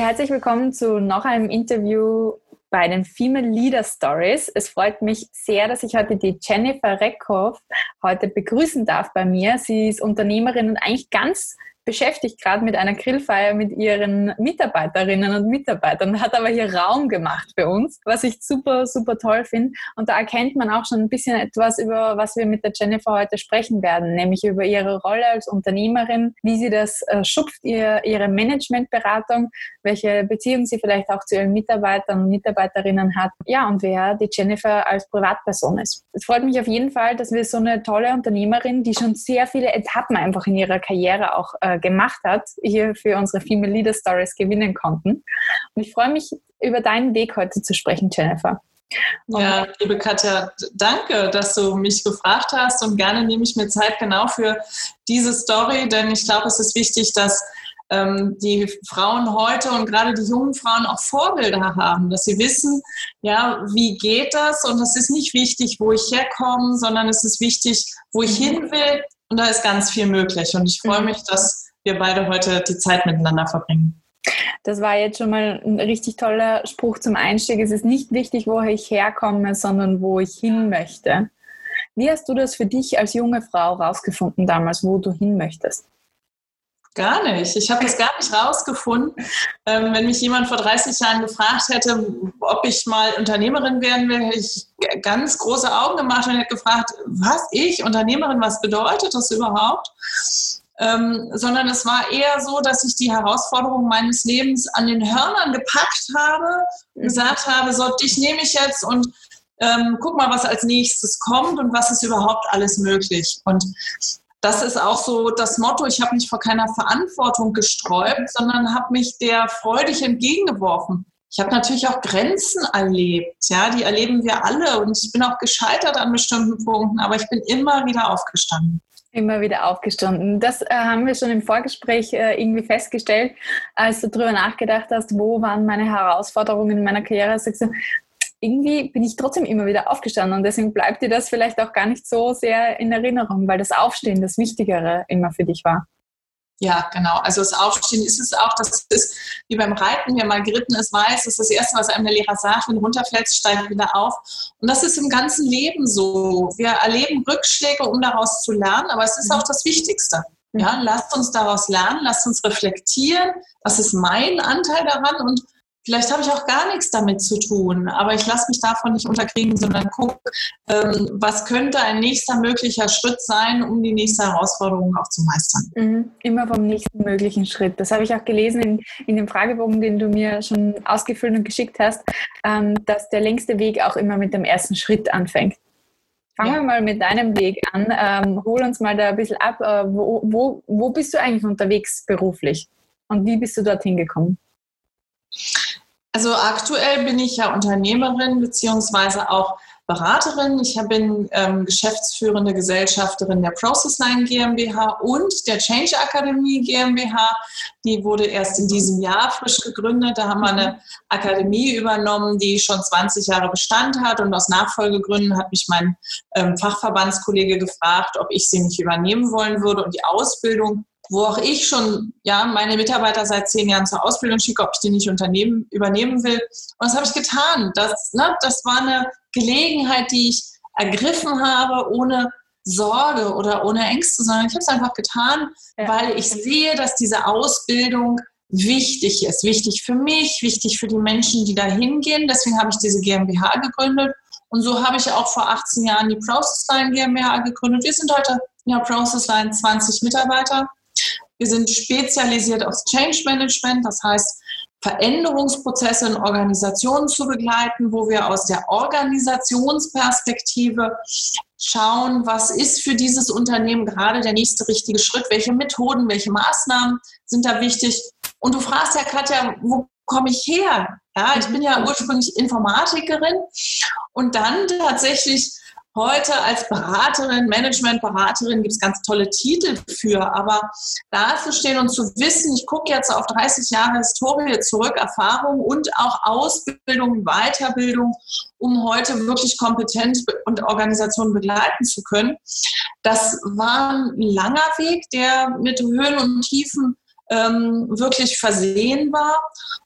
Ja, herzlich willkommen zu noch einem Interview bei den Female Leader Stories. Es freut mich sehr, dass ich heute die Jennifer Reckhoff heute begrüßen darf bei mir. Sie ist Unternehmerin und eigentlich ganz beschäftigt gerade mit einer Grillfeier mit ihren Mitarbeiterinnen und Mitarbeitern, hat aber hier Raum gemacht für uns, was ich super, super toll finde. Und da erkennt man auch schon ein bisschen etwas über, was wir mit der Jennifer heute sprechen werden, nämlich über ihre Rolle als Unternehmerin, wie sie das äh, schupft, ihr, ihre Managementberatung, welche Beziehung sie vielleicht auch zu ihren Mitarbeitern und Mitarbeiterinnen hat. Ja, und wer die Jennifer als Privatperson ist. Es freut mich auf jeden Fall, dass wir so eine tolle Unternehmerin, die schon sehr viele Etappen einfach in ihrer Karriere auch äh, gemacht hat, hier für unsere Female Leader Stories gewinnen konnten. Und ich freue mich, über deinen Weg heute zu sprechen, Jennifer. Ja, liebe Katja, danke, dass du mich gefragt hast und gerne nehme ich mir Zeit genau für diese Story, denn ich glaube, es ist wichtig, dass ähm, die Frauen heute und gerade die jungen Frauen auch Vorbilder haben, dass sie wissen, ja, wie geht das? Und es ist nicht wichtig, wo ich herkomme, sondern es ist wichtig, wo ich mhm. hin will. Und da ist ganz viel möglich. Und ich freue mhm. mich, dass wir beide heute die Zeit miteinander verbringen. Das war jetzt schon mal ein richtig toller Spruch zum Einstieg. Es ist nicht wichtig, woher ich herkomme, sondern wo ich hin möchte. Wie hast du das für dich als junge Frau rausgefunden damals, wo du hin möchtest? Gar nicht. Ich habe das gar nicht rausgefunden. Ähm, wenn mich jemand vor 30 Jahren gefragt hätte, ob ich mal Unternehmerin werden will, hätte ich ganz große Augen gemacht und hätte gefragt, was ich, Unternehmerin, was bedeutet das überhaupt? ähm, sondern es war eher so, dass ich die Herausforderungen meines Lebens an den Hörnern gepackt habe, gesagt habe, so, dich nehme ich jetzt und ähm, guck mal, was als nächstes kommt und was ist überhaupt alles möglich. Und das ist auch so das Motto, ich habe mich vor keiner Verantwortung gesträubt, sondern habe mich der freudig entgegengeworfen. Ich habe natürlich auch Grenzen erlebt, ja, die erleben wir alle und ich bin auch gescheitert an bestimmten Punkten, aber ich bin immer wieder aufgestanden. Immer wieder aufgestanden. Das äh, haben wir schon im Vorgespräch äh, irgendwie festgestellt, als du darüber nachgedacht hast, wo waren meine Herausforderungen in meiner Karriere. Sagst irgendwie bin ich trotzdem immer wieder aufgestanden und deswegen bleibt dir das vielleicht auch gar nicht so sehr in Erinnerung, weil das Aufstehen das Wichtigere immer für dich war. Ja, genau. Also das Aufstehen ist es auch, das ist wie beim Reiten, wer mal geritten ist, weiß, das ist das Erste, was einem der Lehrer sagt, wenn du runterfällst, steigt wieder auf. Und das ist im ganzen Leben so. Wir erleben Rückschläge, um daraus zu lernen, aber es ist auch das Wichtigste. Ja, mhm. lasst uns daraus lernen, lasst uns reflektieren, was ist mein Anteil daran und Vielleicht habe ich auch gar nichts damit zu tun, aber ich lasse mich davon nicht unterkriegen, sondern gucke, ähm, was könnte ein nächster möglicher Schritt sein, um die nächste Herausforderung auch zu meistern. Mhm. Immer vom nächsten möglichen Schritt. Das habe ich auch gelesen in, in dem Fragebogen, den du mir schon ausgefüllt und geschickt hast, ähm, dass der längste Weg auch immer mit dem ersten Schritt anfängt. Fangen wir mal mit deinem Weg an. Ähm, hol uns mal da ein bisschen ab. Äh, wo, wo, wo bist du eigentlich unterwegs beruflich? Und wie bist du dorthin gekommen? Also aktuell bin ich ja Unternehmerin beziehungsweise auch Beraterin. Ich bin ähm, geschäftsführende Gesellschafterin der Processline GmbH und der Change Akademie GmbH. Die wurde erst in diesem Jahr frisch gegründet. Da haben wir eine Akademie übernommen, die schon 20 Jahre Bestand hat. Und aus Nachfolgegründen hat mich mein ähm, Fachverbandskollege gefragt, ob ich sie nicht übernehmen wollen würde und die Ausbildung wo auch ich schon ja, meine Mitarbeiter seit zehn Jahren zur Ausbildung schicke, ob ich die nicht unternehmen, übernehmen will. Und das habe ich getan. Das, ne, das war eine Gelegenheit, die ich ergriffen habe, ohne Sorge oder ohne Ängste, sondern ich habe es einfach getan, ja. weil ich sehe, dass diese Ausbildung wichtig ist. Wichtig für mich, wichtig für die Menschen, die da hingehen. Deswegen habe ich diese GmbH gegründet. Und so habe ich auch vor 18 Jahren die Processline GmbH gegründet. Wir sind heute in der Processline 20 Mitarbeiter. Wir sind spezialisiert aufs Change Management, das heißt, Veränderungsprozesse in Organisationen zu begleiten, wo wir aus der Organisationsperspektive schauen, was ist für dieses Unternehmen gerade der nächste richtige Schritt, welche Methoden, welche Maßnahmen sind da wichtig. Und du fragst ja, Katja, wo komme ich her? Ja, ich bin ja ursprünglich Informatikerin und dann tatsächlich heute als Beraterin, Managementberaterin gibt es ganz tolle Titel für, aber da zu stehen und zu wissen, ich gucke jetzt auf 30 Jahre Historie zurück, Erfahrung und auch Ausbildung, Weiterbildung, um heute wirklich kompetent und Organisationen begleiten zu können. Das war ein langer Weg, der mit Höhen und Tiefen ähm, wirklich versehen war.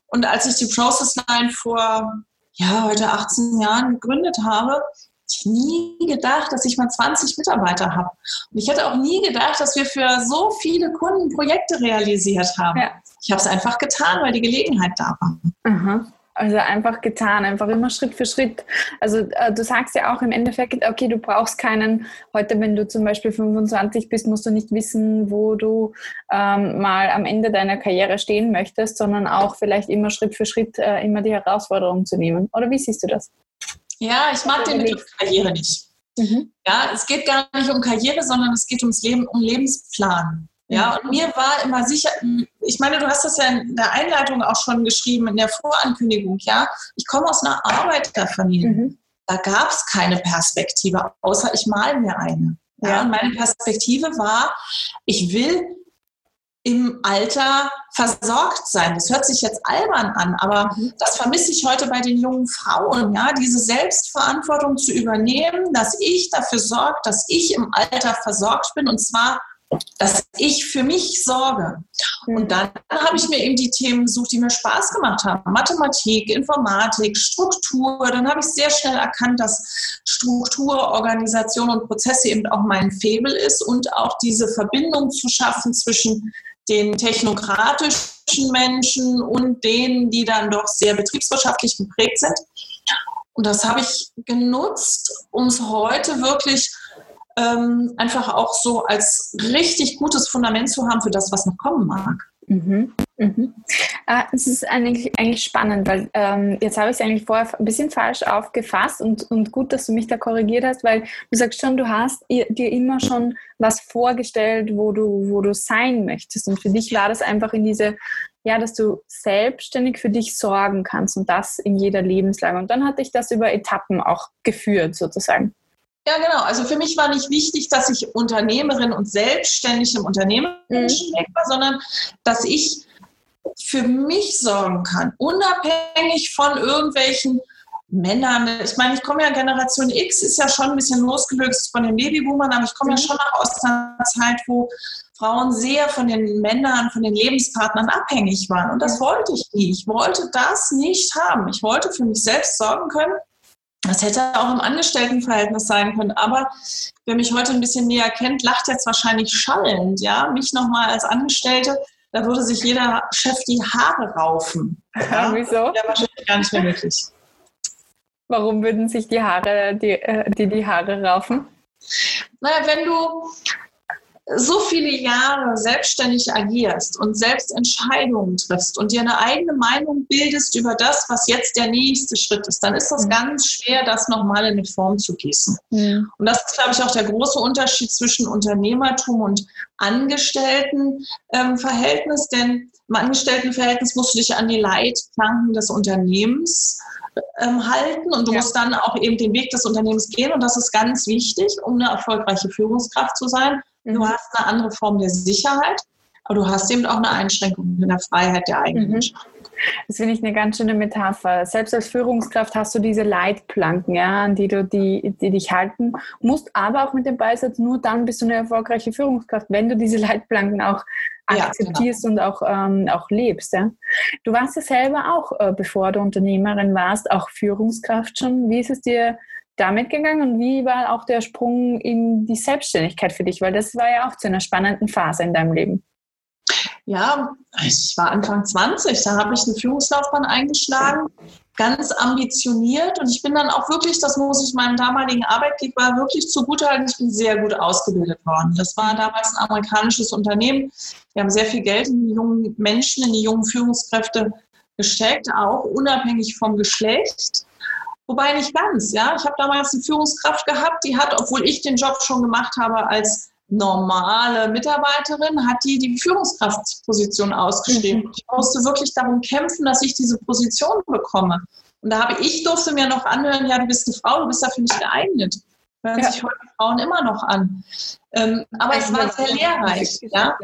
Und als ich die Process Line vor, ja, heute 18 Jahren gegründet habe, ich nie gedacht, dass ich mal 20 Mitarbeiter habe. Und ich hätte auch nie gedacht, dass wir für so viele Kunden Projekte realisiert haben. Ja. Ich habe es einfach getan, weil die Gelegenheit da war. Mhm. Also einfach getan, einfach immer Schritt für Schritt. Also äh, du sagst ja auch im Endeffekt, okay, du brauchst keinen, heute wenn du zum Beispiel 25 bist, musst du nicht wissen, wo du ähm, mal am Ende deiner Karriere stehen möchtest, sondern auch vielleicht immer Schritt für Schritt äh, immer die Herausforderung zu nehmen. Oder wie siehst du das? Ja, ich mag den Begriff Karriere nicht. Mhm. Ja, es geht gar nicht um Karriere, sondern es geht ums Leben, um Lebensplan. Ja, und mir war immer sicher, ich meine, du hast das ja in der Einleitung auch schon geschrieben, in der Vorankündigung, ja. Ich komme aus einer Arbeiterfamilie. Mhm. Da gab es keine Perspektive, außer ich mal mir eine. Ja, ja, und meine Perspektive war, ich will im Alter versorgt sein. Das hört sich jetzt albern an, aber mhm. das vermisse ich heute bei den jungen Frauen, ja, diese Selbstverantwortung zu übernehmen, dass ich dafür sorge, dass ich im Alter versorgt bin und zwar dass ich für mich sorge. Und mhm. dann habe ich mir eben die Themen gesucht, die mir Spaß gemacht haben. Mathematik, Informatik, Struktur. Dann habe ich sehr schnell erkannt, dass Struktur, Organisation und Prozesse eben auch mein Febel ist und auch diese Verbindung zu schaffen zwischen den technokratischen Menschen und denen, die dann doch sehr betriebswirtschaftlich geprägt sind. Und das habe ich genutzt, um es heute wirklich ähm, einfach auch so als richtig gutes Fundament zu haben für das, was noch kommen mag. Mhm. Mhm. Äh, es ist eigentlich, eigentlich spannend, weil ähm, jetzt habe ich es eigentlich vorher ein bisschen falsch aufgefasst und, und gut, dass du mich da korrigiert hast, weil du sagst schon, du hast dir immer schon was vorgestellt, wo du, wo du sein möchtest. Und für dich war das einfach in diese, ja, dass du selbstständig für dich sorgen kannst und das in jeder Lebenslage. Und dann hatte ich das über Etappen auch geführt, sozusagen. Ja, genau. Also für mich war nicht wichtig, dass ich Unternehmerin und selbstständig im Unternehmen mhm. war, sondern dass ich für mich sorgen kann, unabhängig von irgendwelchen Männern. Ich meine, ich komme ja Generation X, ist ja schon ein bisschen losgelöst von den Babyboomern, aber ich komme ja mhm. schon noch aus einer Zeit, wo Frauen sehr von den Männern, von den Lebenspartnern abhängig waren. Und das wollte ich nie. Ich wollte das nicht haben. Ich wollte für mich selbst sorgen können das hätte auch im Angestelltenverhältnis sein können. Aber wer mich heute ein bisschen näher kennt, lacht jetzt wahrscheinlich schallend. Ja, mich nochmal als Angestellte, da würde sich jeder Chef die Haare raufen. Ja, wieso? Ja, wahrscheinlich gar nicht mehr möglich. Warum würden sich die Haare, die, äh, die, die Haare raufen? Naja, wenn du so viele Jahre selbstständig agierst und selbst Entscheidungen triffst und dir eine eigene Meinung bildest über das, was jetzt der nächste Schritt ist, dann ist das mhm. ganz schwer, das nochmal in eine Form zu gießen. Mhm. Und das ist, glaube ich, auch der große Unterschied zwischen Unternehmertum und Angestelltenverhältnis, ähm, denn im Angestelltenverhältnis musst du dich an die Leitplanken des Unternehmens ähm, halten und du ja. musst dann auch eben den Weg des Unternehmens gehen und das ist ganz wichtig, um eine erfolgreiche Führungskraft zu sein. Du mhm. hast eine andere Form der Sicherheit, aber du hast eben auch eine Einschränkung in der Freiheit der eigenen mhm. Das finde ich eine ganz schöne Metapher. Selbst als Führungskraft hast du diese Leitplanken, ja, an die du die, die dich halten musst, aber auch mit dem Beisatz, nur dann bist du eine erfolgreiche Führungskraft, wenn du diese Leitplanken auch akzeptierst ja, genau. und auch, ähm, auch lebst. Ja? Du warst ja selber auch, äh, bevor du Unternehmerin warst, auch Führungskraft schon. Wie ist es dir damit gegangen und wie war auch der Sprung in die Selbstständigkeit für dich? Weil das war ja auch zu einer spannenden Phase in deinem Leben. Ja, ich war Anfang 20, da habe ich eine Führungslaufbahn eingeschlagen, ganz ambitioniert und ich bin dann auch wirklich, das muss ich meinem damaligen Arbeitgeber wirklich zugutehalten, ich bin sehr gut ausgebildet worden. Das war damals ein amerikanisches Unternehmen. Wir haben sehr viel Geld in die jungen Menschen, in die jungen Führungskräfte gesteckt, auch unabhängig vom Geschlecht. Wobei nicht ganz, ja. Ich habe damals eine Führungskraft gehabt, die hat, obwohl ich den Job schon gemacht habe als normale Mitarbeiterin, hat die die Führungskraftposition ausgeschrieben. Mhm. Ich musste wirklich darum kämpfen, dass ich diese Position bekomme. Und da habe ich durfte mir noch anhören, ja, du bist eine Frau, du bist dafür nicht geeignet. Hören ja. sich heute Frauen immer noch an. Ähm, aber es war sehr lehrreich, ja.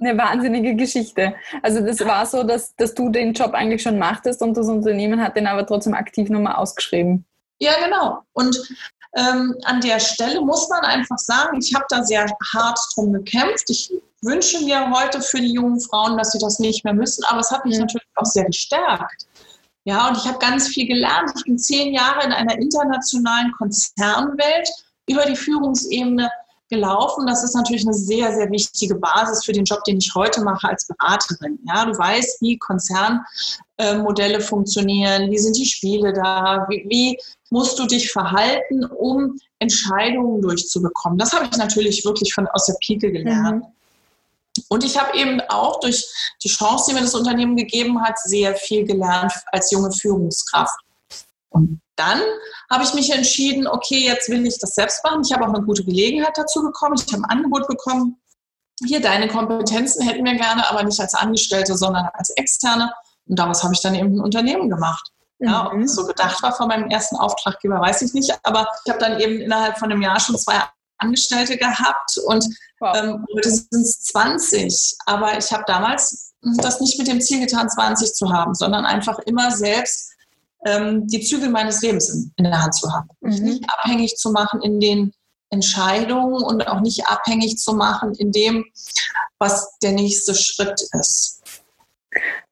Eine wahnsinnige Geschichte. Also das war so, dass, dass du den Job eigentlich schon machtest und das Unternehmen hat den aber trotzdem aktiv nochmal ausgeschrieben. Ja, genau. Und ähm, an der Stelle muss man einfach sagen, ich habe da sehr hart drum gekämpft. Ich wünsche mir heute für die jungen Frauen, dass sie das nicht mehr müssen, aber es hat mich mhm. natürlich auch sehr gestärkt. Ja, und ich habe ganz viel gelernt. Ich bin zehn Jahre in einer internationalen Konzernwelt über die Führungsebene gelaufen. Das ist natürlich eine sehr, sehr wichtige Basis für den Job, den ich heute mache als Beraterin. Ja, du weißt, wie Konzernmodelle funktionieren, wie sind die Spiele da, wie, wie musst du dich verhalten, um Entscheidungen durchzubekommen. Das habe ich natürlich wirklich von aus der Pike gelernt. Mhm. Und ich habe eben auch durch die Chance, die mir das Unternehmen gegeben hat, sehr viel gelernt als junge Führungskraft. Und dann habe ich mich entschieden, okay, jetzt will ich das selbst machen. Ich habe auch eine gute Gelegenheit dazu bekommen. Ich habe ein Angebot bekommen. Hier, deine Kompetenzen hätten wir gerne, aber nicht als Angestellte, sondern als Externe. Und daraus habe ich dann eben ein Unternehmen gemacht. Ja, ob es so gedacht war von meinem ersten Auftraggeber, weiß ich nicht. Aber ich habe dann eben innerhalb von einem Jahr schon zwei Angestellte gehabt und wow. ähm, heute sind es 20. Aber ich habe damals das nicht mit dem Ziel getan, 20 zu haben, sondern einfach immer selbst ähm, die Zügel meines Lebens in, in der Hand zu haben. Mhm. Nicht abhängig zu machen in den Entscheidungen und auch nicht abhängig zu machen in dem, was der nächste Schritt ist.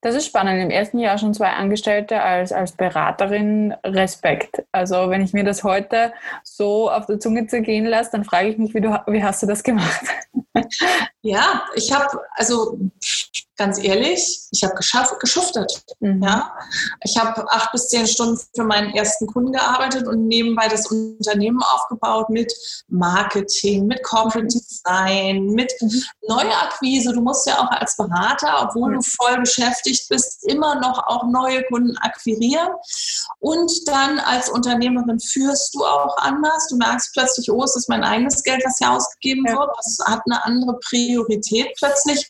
Das ist spannend. Im ersten Jahr schon zwei Angestellte als, als Beraterin. Respekt. Also wenn ich mir das heute so auf der Zunge zergehen lasse, dann frage ich mich, wie, du, wie hast du das gemacht? Ja, ich habe, also ganz ehrlich, ich habe geschuftet. Mhm. Ja? Ich habe acht bis zehn Stunden für meinen ersten Kunden gearbeitet und nebenbei das Unternehmen aufgebaut mit Marketing, mit Corporate Design, mit mhm. Neuakquise. Du musst ja auch als Berater, obwohl mhm. du voll beschäftigt bist, immer noch auch neue Kunden akquirieren. Und dann als Unternehmerin führst du auch anders. Du merkst plötzlich, oh, es ist mein eigenes Geld, was hier ausgegeben ja. wird. Das hat eine andere Priorität plötzlich.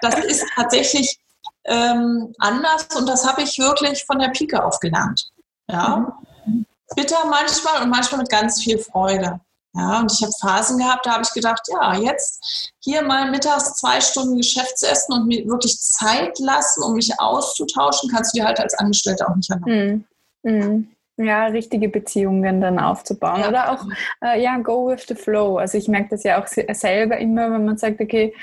Das ist tatsächlich ähm, anders und das habe ich wirklich von der Pike auf gelernt. Ja. Mhm. Bitter manchmal und manchmal mit ganz viel Freude. Ja, und ich habe Phasen gehabt, da habe ich gedacht, ja, jetzt hier mal mittags zwei Stunden Geschäftsessen und mir wirklich Zeit lassen, um mich auszutauschen, kannst du dir halt als Angestellte auch nicht erlauben. Mm, mm. Ja, richtige Beziehungen dann aufzubauen. Ja. Oder auch, äh, ja, go with the flow. Also ich merke das ja auch selber immer, wenn man sagt, okay,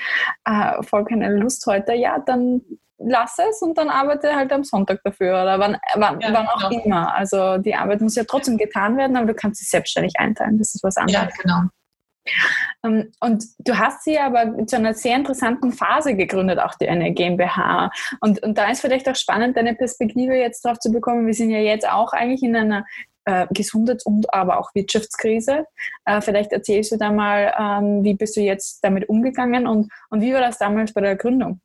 äh, voll keine Lust heute, ja, dann lass es und dann arbeite halt am Sonntag dafür oder wann, wann, ja, wann auch genau. immer. Also die Arbeit muss ja trotzdem getan werden, aber du kannst sie selbstständig einteilen. Das ist was anderes. Ja, genau. Ähm, und du hast sie aber zu einer sehr interessanten Phase gegründet, auch die eine GmbH. Und, und da ist vielleicht auch spannend, deine Perspektive jetzt drauf zu bekommen. Wir sind ja jetzt auch eigentlich in einer äh, Gesundheits- und aber auch Wirtschaftskrise. Äh, vielleicht erzählst du da mal, ähm, wie bist du jetzt damit umgegangen und, und wie war das damals bei der Gründung?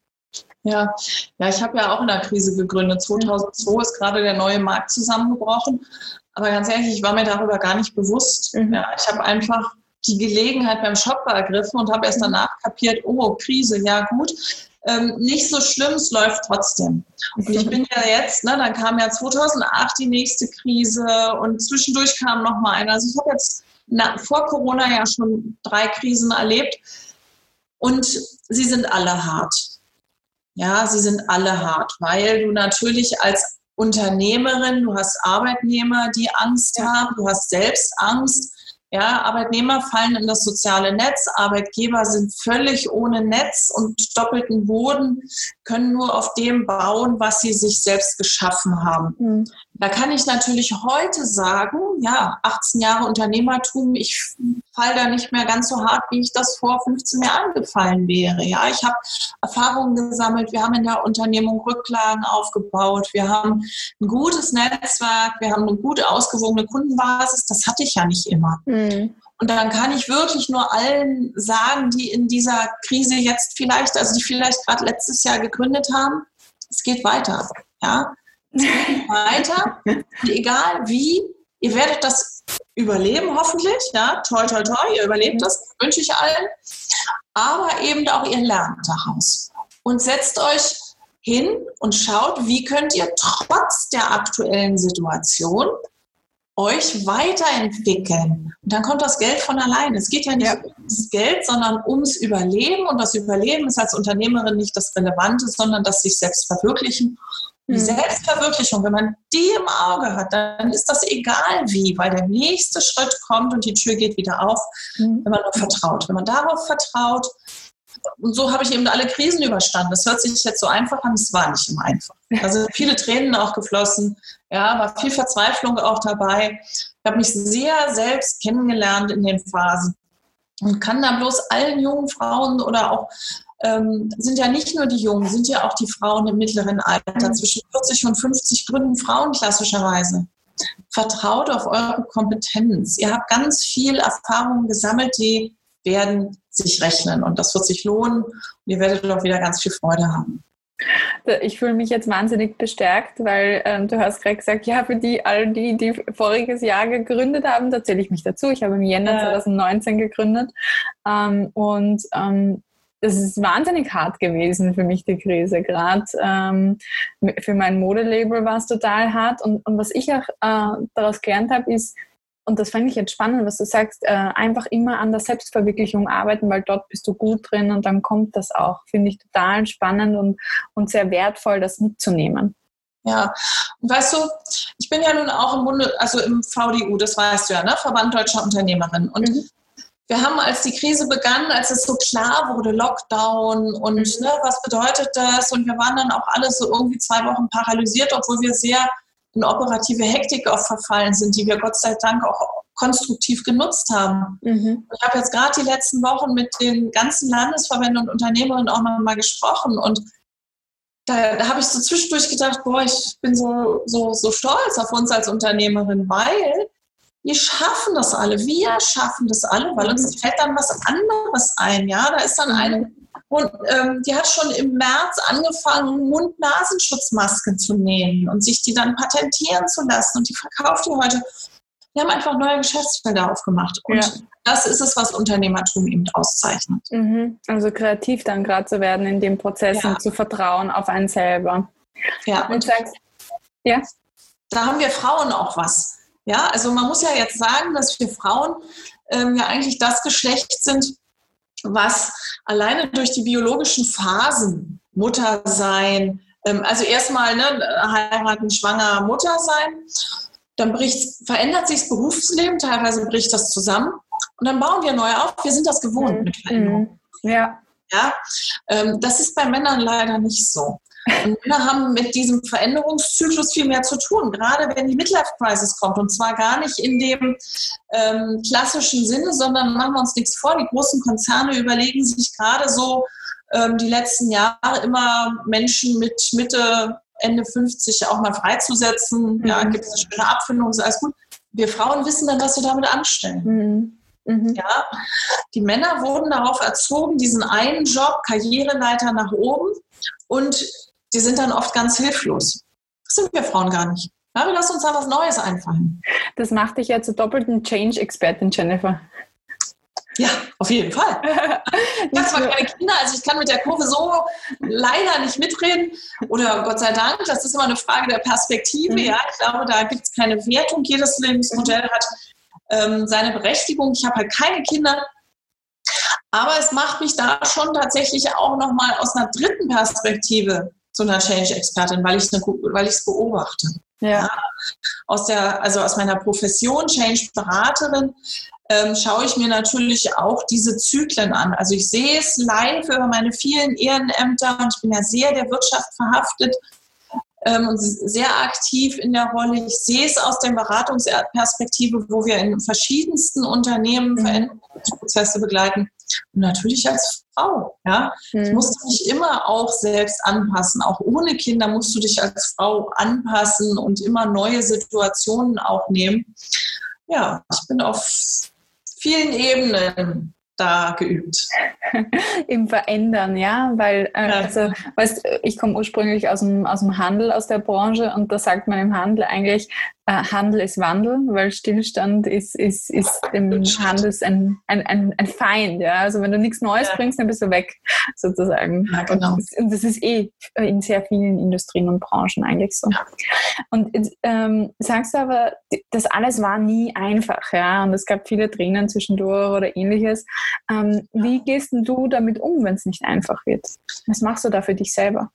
Ja, ja ich habe ja auch in der Krise gegründet. 2002 ist gerade der neue Markt zusammengebrochen. Aber ganz ehrlich, ich war mir darüber gar nicht bewusst. Mhm. Ja, ich habe einfach die Gelegenheit beim Shopper ergriffen und habe erst danach kapiert, oh, Krise, ja gut, ähm, nicht so schlimm, es läuft trotzdem. Und ich bin ja jetzt, ne, dann kam ja 2008 die nächste Krise und zwischendurch kam noch mal eine. Also ich habe jetzt na, vor Corona ja schon drei Krisen erlebt und sie sind alle hart. Ja, sie sind alle hart, weil du natürlich als Unternehmerin, du hast Arbeitnehmer, die Angst haben, du hast selbst Angst ja, Arbeitnehmer fallen in das soziale Netz, Arbeitgeber sind völlig ohne Netz und doppelten Boden, können nur auf dem bauen, was sie sich selbst geschaffen haben. Mhm. Da kann ich natürlich heute sagen, ja, 18 Jahre Unternehmertum, ich falle da nicht mehr ganz so hart, wie ich das vor 15 Jahren gefallen wäre. Ja, ich habe Erfahrungen gesammelt, wir haben in der Unternehmung Rücklagen aufgebaut, wir haben ein gutes Netzwerk, wir haben eine gute ausgewogene Kundenbasis, das hatte ich ja nicht immer. Mhm. Und dann kann ich wirklich nur allen sagen, die in dieser Krise jetzt vielleicht, also die vielleicht gerade letztes Jahr gegründet haben, es geht weiter. Ja, es geht weiter. Und egal wie, ihr werdet das überleben, hoffentlich. Ja, toll, toll, toll, ihr überlebt das, wünsche ich allen. Aber eben auch ihr lernt daraus. Und setzt euch hin und schaut, wie könnt ihr trotz der aktuellen Situation euch weiterentwickeln. Und dann kommt das Geld von alleine. Es geht ja nicht ja. ums Geld, sondern ums Überleben. Und das Überleben ist als Unternehmerin nicht das Relevante, sondern das sich selbst verwirklichen. Die mhm. Selbstverwirklichung, wenn man die im Auge hat, dann ist das egal wie, weil der nächste Schritt kommt und die Tür geht wieder auf, mhm. wenn man nur vertraut. Wenn man darauf vertraut, und so habe ich eben alle Krisen überstanden. Das hört sich jetzt so einfach an, es war nicht immer einfach. Da sind viele Tränen auch geflossen, ja, war viel Verzweiflung auch dabei. Ich habe mich sehr selbst kennengelernt in den Phasen und kann da bloß allen jungen Frauen oder auch ähm, sind ja nicht nur die Jungen, sind ja auch die Frauen im mittleren Alter, mhm. zwischen 40 und 50 gründen Frauen klassischerweise. Vertraut auf eure Kompetenz. Ihr habt ganz viel Erfahrung gesammelt, die werden sich rechnen und das wird sich lohnen und ihr werdet auch wieder ganz viel Freude haben. Ich fühle mich jetzt wahnsinnig bestärkt, weil ähm, du hast gerade gesagt, ja, für die, all die, die voriges Jahr gegründet haben, da zähle ich mich dazu. Ich habe im Jänner 2019 gegründet ähm, und ähm, das ist wahnsinnig hart gewesen für mich, die Krise. Gerade ähm, für mein Modelabel war es total hart. Und, und was ich auch äh, daraus gelernt habe, ist, und das fand ich jetzt spannend, was du sagst, äh, einfach immer an der Selbstverwirklichung arbeiten, weil dort bist du gut drin und dann kommt das auch. Finde ich total spannend und, und sehr wertvoll, das mitzunehmen. Ja, und weißt du, ich bin ja nun auch im Bunde, also im VDU, das weißt du ja, ne? Verband Deutscher Unternehmerinnen. Und mhm wir haben, als die Krise begann, als es so klar wurde, Lockdown und mhm. ne, was bedeutet das? Und wir waren dann auch alle so irgendwie zwei Wochen paralysiert, obwohl wir sehr in operative Hektik auch verfallen sind, die wir Gott sei Dank auch konstruktiv genutzt haben. Mhm. Ich habe jetzt gerade die letzten Wochen mit den ganzen Landesverbänden und Unternehmerinnen auch noch mal gesprochen und da, da habe ich so zwischendurch gedacht, boah, ich bin so, so, so stolz auf uns als Unternehmerin, weil wir schaffen das alle, wir schaffen das alle, weil uns fällt dann was anderes ein. Ja, da ist dann eine und ähm, die hat schon im März angefangen, Mund-Nasenschutzmasken zu nähen und sich die dann patentieren zu lassen. Und die verkauft die heute. Wir haben einfach neue Geschäftsfelder aufgemacht. Und ja. das ist es, was Unternehmertum eben auszeichnet. Mhm. Also kreativ dann gerade zu werden in dem Prozess ja. und zu vertrauen auf einen selber. Ja, und, und sagst, ja. Da haben wir Frauen auch was. Ja, also man muss ja jetzt sagen, dass wir Frauen ähm, ja eigentlich das Geschlecht sind, was alleine durch die biologischen Phasen, Mutter sein, ähm, also erstmal ne, heiraten, schwanger, Mutter sein, dann bricht, verändert sich das Berufsleben, teilweise bricht das zusammen und dann bauen wir neu auf. Wir sind das gewohnt mhm. mit Veränderung. Ja. Ja, ähm, das ist bei Männern leider nicht so. Und Männer haben mit diesem Veränderungszyklus viel mehr zu tun, gerade wenn die Midlife-Crisis kommt. Und zwar gar nicht in dem ähm, klassischen Sinne, sondern machen wir uns nichts vor. Die großen Konzerne überlegen sich gerade so ähm, die letzten Jahre immer Menschen mit Mitte, Ende 50 auch mal freizusetzen. Mhm. Ja, gibt es eine schöne Abfindung, ist alles gut. Wir Frauen wissen dann, was wir damit anstellen. Mhm. Mhm. Ja, die Männer wurden darauf erzogen, diesen einen Job, Karriereleiter nach oben und die sind dann oft ganz hilflos. Das sind wir Frauen gar nicht. Ja, wir lassen uns da was Neues einfallen. Das macht dich ja zur doppelten Change-Expertin, Jennifer. Ja, auf jeden Fall. Ich habe zwar keine Kinder, also ich kann mit der Kurve so leider nicht mitreden. Oder Gott sei Dank, das ist immer eine Frage der Perspektive. Mhm. Ja, ich glaube, da gibt es keine Wertung. Jedes Lebensmodell hat ähm, seine Berechtigung. Ich habe halt keine Kinder. Aber es macht mich da schon tatsächlich auch nochmal aus einer dritten Perspektive zu einer Change-Expertin, weil ich es beobachte. Ja. ja. Aus der, also aus meiner Profession Change-Beraterin ähm, schaue ich mir natürlich auch diese Zyklen an. Also ich sehe es live über meine vielen Ehrenämter und ich bin ja sehr der Wirtschaft verhaftet ähm, und sehr aktiv in der Rolle. Ich sehe es aus der Beratungsperspektive, wo wir in verschiedensten Unternehmen mhm. Veränderungsprozesse begleiten. Und natürlich als Frau. Ja? Mhm. Ich musste mich immer auch selbst anpassen. Auch ohne Kinder musst du dich als Frau anpassen und immer neue Situationen auch nehmen. Ja, ich bin auf vielen Ebenen da geübt? Im Verändern, ja, weil äh, ja. also, weißt, ich komme ursprünglich aus dem, aus dem Handel, aus der Branche und da sagt man im Handel eigentlich, Handel ist Wandel, weil Stillstand ist, ist, ist dem Handel ein, ein, ein, ein Feind. Ja? Also wenn du nichts Neues ja. bringst, dann bist du weg, sozusagen. Ja, genau. Und, das, und das ist eh in sehr vielen Industrien und Branchen eigentlich so. Ja. Und ähm, sagst du aber, das alles war nie einfach, ja, und es gab viele Tränen zwischendurch oder ähnliches. Ähm, wie gehst du damit um, wenn es nicht einfach wird? Was machst du da für dich selber?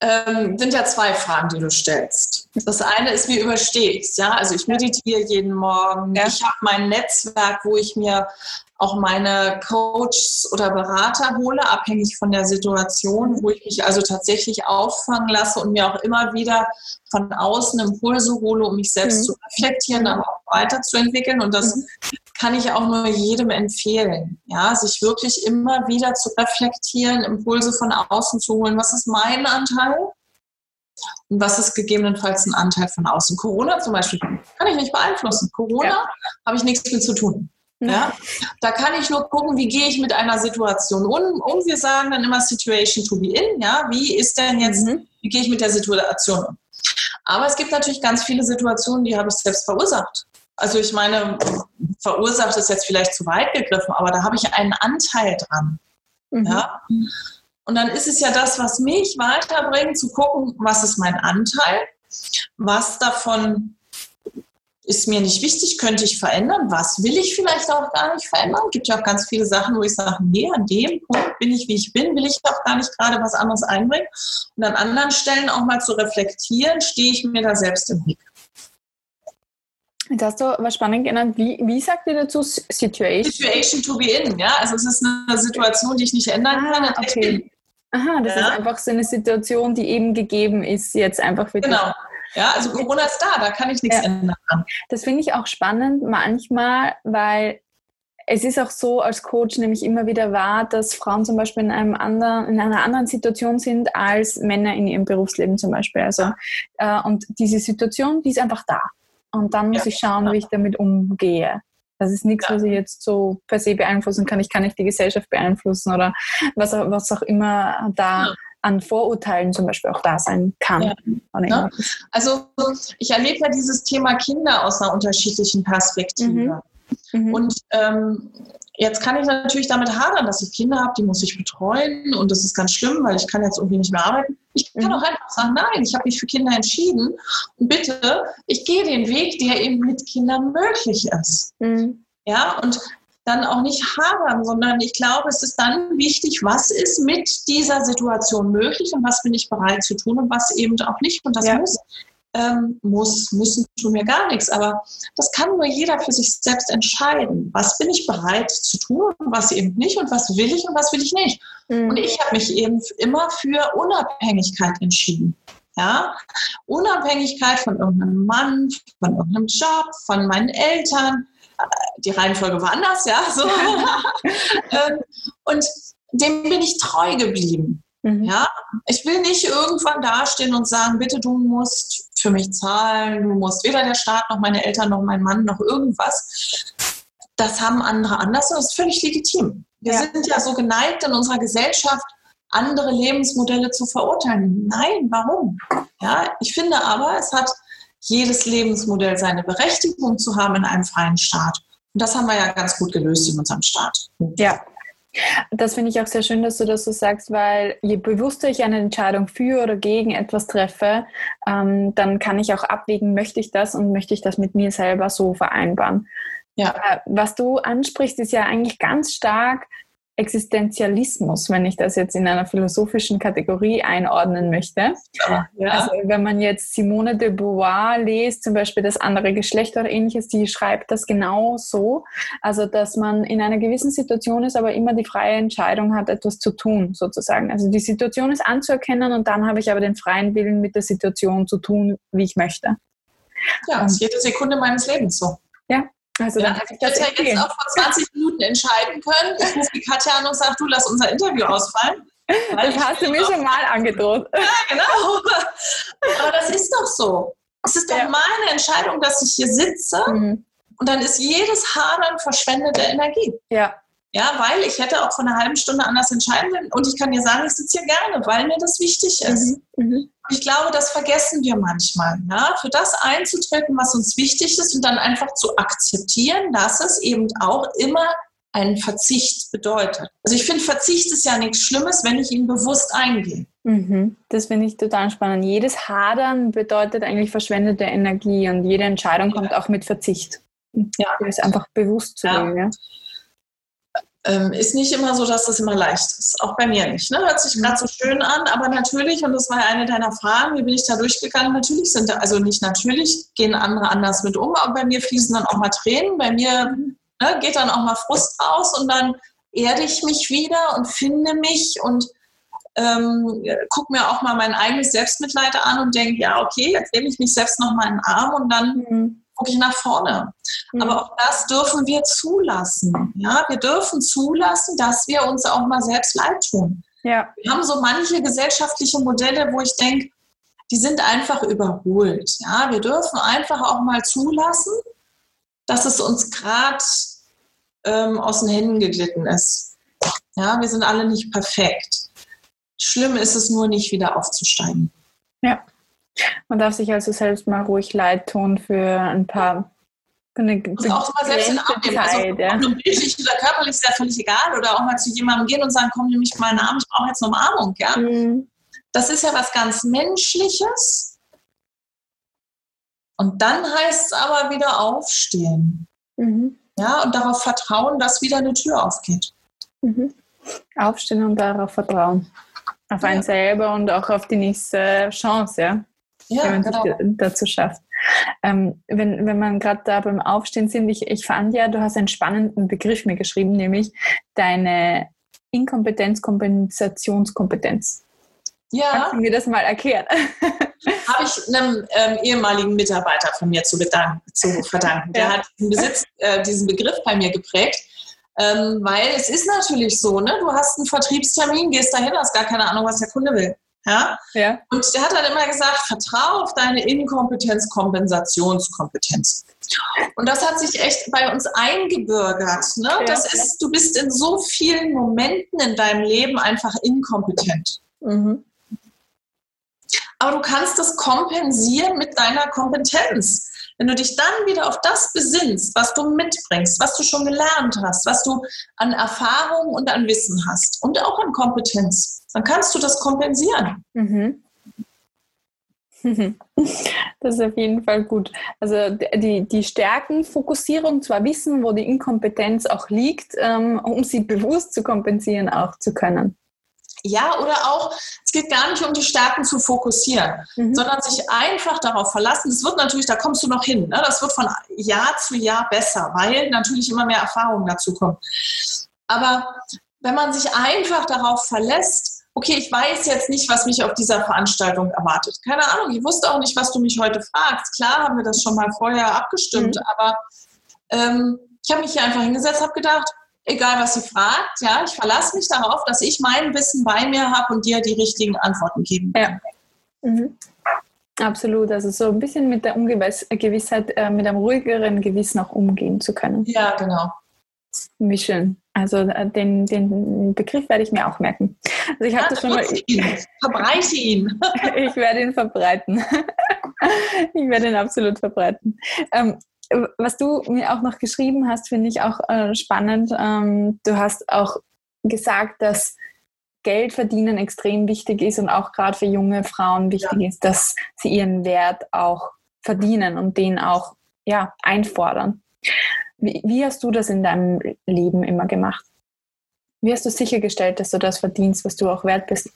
Ähm, sind ja zwei Fragen, die du stellst. Das eine ist, wie überstehe ich es, ja. Also ich meditiere jeden Morgen. Ja. Ich habe mein Netzwerk, wo ich mir auch meine Coaches oder Berater hole, abhängig von der Situation, wo ich mich also tatsächlich auffangen lasse und mir auch immer wieder von außen Impulse hole, um mich selbst mhm. zu reflektieren, dann auch weiterzuentwickeln. Und das mhm. kann ich auch nur jedem empfehlen, ja, sich wirklich immer wieder zu reflektieren, Impulse von außen zu holen. Was ist mein Anteil? Und was ist gegebenenfalls ein Anteil von außen? Corona zum Beispiel kann ich nicht beeinflussen. Corona ja. habe ich nichts mit zu tun. Ja? Da kann ich nur gucken, wie gehe ich mit einer Situation um. Und wir sagen dann immer Situation to be in. Ja? Wie ist denn jetzt, mhm. wie gehe ich mit der Situation um? Aber es gibt natürlich ganz viele Situationen, die habe ich selbst verursacht. Also ich meine, verursacht ist jetzt vielleicht zu weit gegriffen, aber da habe ich einen Anteil dran. Mhm. Ja? Und dann ist es ja das, was mich weiterbringt, zu gucken, was ist mein Anteil, was davon ist mir nicht wichtig, könnte ich verändern, was will ich vielleicht auch gar nicht verändern. Es Gibt ja auch ganz viele Sachen, wo ich sage, nee, an dem Punkt bin ich, wie ich bin, will ich auch gar nicht gerade was anderes einbringen. Und an anderen Stellen auch mal zu reflektieren, stehe ich mir da selbst im Weg. Jetzt hast du was spannend genannt. Wie, wie sagt ihr dazu Situation? Situation to be in, ja. Also es ist eine Situation, die ich nicht ändern ah, kann. Okay. Aha, das ja. ist einfach so eine Situation, die eben gegeben ist, jetzt einfach für Genau. Dich. Ja, also Corona ist da, da kann ich nichts ja. ändern. Das finde ich auch spannend manchmal, weil es ist auch so, als Coach nämlich immer wieder wahr, dass Frauen zum Beispiel in, einem anderen, in einer anderen Situation sind als Männer in ihrem Berufsleben zum Beispiel. Also, äh, und diese Situation, die ist einfach da. Und dann muss ja, ich schauen, wie ich damit umgehe. Das ist nichts, ja. was ich jetzt so per se beeinflussen kann. Ich kann nicht die Gesellschaft beeinflussen oder was, was auch immer da an Vorurteilen zum Beispiel auch da sein kann. Ja. Ne? Also ich erlebe ja dieses Thema Kinder aus einer unterschiedlichen Perspektive. Mhm. Mhm. Und ähm, jetzt kann ich natürlich damit hadern, dass ich Kinder habe, die muss ich betreuen und das ist ganz schlimm, weil ich kann jetzt irgendwie nicht mehr arbeiten. Ich kann mhm. auch einfach sagen, nein, ich habe mich für Kinder entschieden und bitte, ich gehe den Weg, der eben mit Kindern möglich ist. Mhm. Ja, und dann auch nicht hadern, sondern ich glaube, es ist dann wichtig, was ist mit dieser Situation möglich und was bin ich bereit zu tun und was eben auch nicht. Und das ja. muss, ähm, muss, müssen tun wir gar nichts. Aber das kann nur jeder für sich selbst entscheiden. Was bin ich bereit zu tun und was eben nicht und was will ich und was will ich nicht. Mhm. Und ich habe mich eben immer für Unabhängigkeit entschieden. Ja? Unabhängigkeit von irgendeinem Mann, von irgendeinem Job, von meinen Eltern, die Reihenfolge war anders, ja. So. Ähm, und dem bin ich treu geblieben. Mhm. Ja, ich will nicht irgendwann dastehen und sagen, bitte, du musst für mich zahlen, du musst weder der Staat noch meine Eltern noch mein Mann noch irgendwas. Das haben andere anders und das ist völlig legitim. Wir ja. sind ja so geneigt in unserer Gesellschaft, andere Lebensmodelle zu verurteilen. Nein, warum? Ja, ich finde aber, es hat jedes Lebensmodell seine Berechtigung zu haben in einem freien Staat. Und das haben wir ja ganz gut gelöst in unserem Staat. Ja. Das finde ich auch sehr schön, dass du das so sagst, weil je bewusster ich eine Entscheidung für oder gegen etwas treffe, ähm, dann kann ich auch abwägen, möchte ich das und möchte ich das mit mir selber so vereinbaren. Ja. Äh, was du ansprichst, ist ja eigentlich ganz stark Existenzialismus, wenn ich das jetzt in einer philosophischen Kategorie einordnen möchte. Ja. Also wenn man jetzt Simone de Beauvoir liest, zum Beispiel das andere Geschlecht oder ähnliches, die schreibt das genau so. Also dass man in einer gewissen Situation ist, aber immer die freie Entscheidung hat, etwas zu tun, sozusagen. Also die Situation ist anzuerkennen und dann habe ich aber den freien Willen, mit der Situation zu tun, wie ich möchte. Ja, das ist jede Sekunde meines Lebens so. Ja, also ja, ich hätte ja jetzt auch vor 20 Minuten entscheiden können. Rufe die Katja an und sage, du lass unser Interview ausfallen. Das hast du mir schon mal angedroht. Ja, genau. Aber das ist doch so. Es ist doch ja. meine Entscheidung, dass ich hier sitze mhm. und dann ist jedes Hadern verschwendete Energie. Ja. Ja, weil ich hätte auch von einer halben Stunde anders entscheiden können. Und ich kann dir sagen, ich sitze hier gerne, weil mir das wichtig ist. Mhm. Mhm. Ich glaube, das vergessen wir manchmal. Ja? Für das einzutreten, was uns wichtig ist und dann einfach zu akzeptieren, dass es eben auch immer einen Verzicht bedeutet. Also ich finde, Verzicht ist ja nichts Schlimmes, wenn ich ihn bewusst eingehe. Mhm. Das finde ich total spannend. Jedes Hadern bedeutet eigentlich verschwendete Energie und jede Entscheidung kommt ja. auch mit Verzicht. Ja. Das ist einfach bewusst zu ja. leben. Ja? Ähm, ist nicht immer so, dass das immer leicht ist. Auch bei mir nicht. Ne? Hört sich gerade so schön an, aber natürlich, und das war eine deiner Fragen, wie bin ich da durchgegangen? Natürlich sind da, also nicht natürlich, gehen andere anders mit um, aber bei mir fließen dann auch mal Tränen, bei mir ne, geht dann auch mal Frust raus und dann erde ich mich wieder und finde mich und ähm, gucke mir auch mal mein eigenes Selbstmitleid an und denke, ja, okay, jetzt nehme ich mich selbst noch mal in den Arm und dann mhm gucke ich nach vorne. Mhm. Aber auch das dürfen wir zulassen. Ja, wir dürfen zulassen, dass wir uns auch mal selbst leid tun. Ja. Wir haben so manche gesellschaftliche Modelle, wo ich denke, die sind einfach überholt. Ja, wir dürfen einfach auch mal zulassen, dass es uns gerade ähm, aus den Händen geglitten ist. Ja, wir sind alle nicht perfekt. Schlimm ist es nur nicht wieder aufzusteigen. Ja. Man darf sich also selbst mal ruhig leid tun für ein paar für eine also auch mal selbst in Arm nehmen. Also, ja. Ob bildlich oder körperlich ist ja völlig egal. Oder auch mal zu jemandem gehen und sagen, komm, nimm mich mal in den Arm, ich brauche jetzt eine Umarmung. Ja? Mhm. Das ist ja was ganz Menschliches. Und dann heißt es aber wieder aufstehen. Mhm. Ja, und darauf vertrauen, dass wieder eine Tür aufgeht. Mhm. Aufstehen und darauf vertrauen. Auf ja. einen selber und auch auf die nächste Chance, ja ja, wenn man genau. sich dazu schafft. Ähm, wenn, wenn man gerade da beim Aufstehen sind, ich, ich fand ja, du hast einen spannenden Begriff mir geschrieben, nämlich deine Inkompetenz-Kompensationskompetenz. Ja. Kannst du mir das mal erklären? Habe ich einem ähm, ehemaligen Mitarbeiter von mir zu, zu verdanken. Der ja. hat diesen, Besitz, äh, diesen Begriff bei mir geprägt. Ähm, weil es ist natürlich so, ne? du hast einen Vertriebstermin, gehst dahin, hast gar keine Ahnung, was der Kunde will. Ja? ja? Und der hat dann immer gesagt, vertraue auf deine Inkompetenz, Kompensationskompetenz. Und das hat sich echt bei uns eingebürgert. Ne? Ja. Das ist, du bist in so vielen Momenten in deinem Leben einfach inkompetent. Mhm. Aber du kannst das kompensieren mit deiner Kompetenz. Wenn du dich dann wieder auf das besinnst, was du mitbringst, was du schon gelernt hast, was du an Erfahrung und an Wissen hast und auch an Kompetenz, dann kannst du das kompensieren. Mhm. Das ist auf jeden Fall gut. Also die, die Stärkenfokussierung, zwar wissen, wo die Inkompetenz auch liegt, ähm, um sie bewusst zu kompensieren, auch zu können. Ja, oder auch, es geht gar nicht um die Stärken zu fokussieren, mhm. sondern sich einfach darauf verlassen. Das wird natürlich, da kommst du noch hin, ne? das wird von Jahr zu Jahr besser, weil natürlich immer mehr Erfahrung dazu kommt. Aber wenn man sich einfach darauf verlässt, okay, ich weiß jetzt nicht, was mich auf dieser Veranstaltung erwartet. Keine Ahnung, ich wusste auch nicht, was du mich heute fragst. Klar haben wir das schon mal vorher abgestimmt, mhm. aber ähm, ich habe mich hier einfach hingesetzt, habe gedacht, egal was sie fragt, ja, ich verlasse mich darauf, dass ich mein Wissen bei mir habe und dir die richtigen Antworten geben kann. Ja. Mhm. Absolut, also so ein bisschen mit der Ungewissheit, äh, mit einem ruhigeren Gewissen auch umgehen zu können. Ja, genau. Wie schön. Also äh, den, den Begriff werde ich mir auch merken. Also ich habe ja, das schon mal. Ihn. Verbreite ihn. ich werde ihn verbreiten. ich werde ihn absolut verbreiten. Ähm, was du mir auch noch geschrieben hast, finde ich auch äh, spannend. Ähm, du hast auch gesagt, dass Geld verdienen extrem wichtig ist und auch gerade für junge Frauen wichtig ja. ist, dass sie ihren Wert auch verdienen und den auch ja, einfordern. Wie, wie hast du das in deinem Leben immer gemacht? Wie hast du sichergestellt, dass du das verdienst, was du auch wert bist?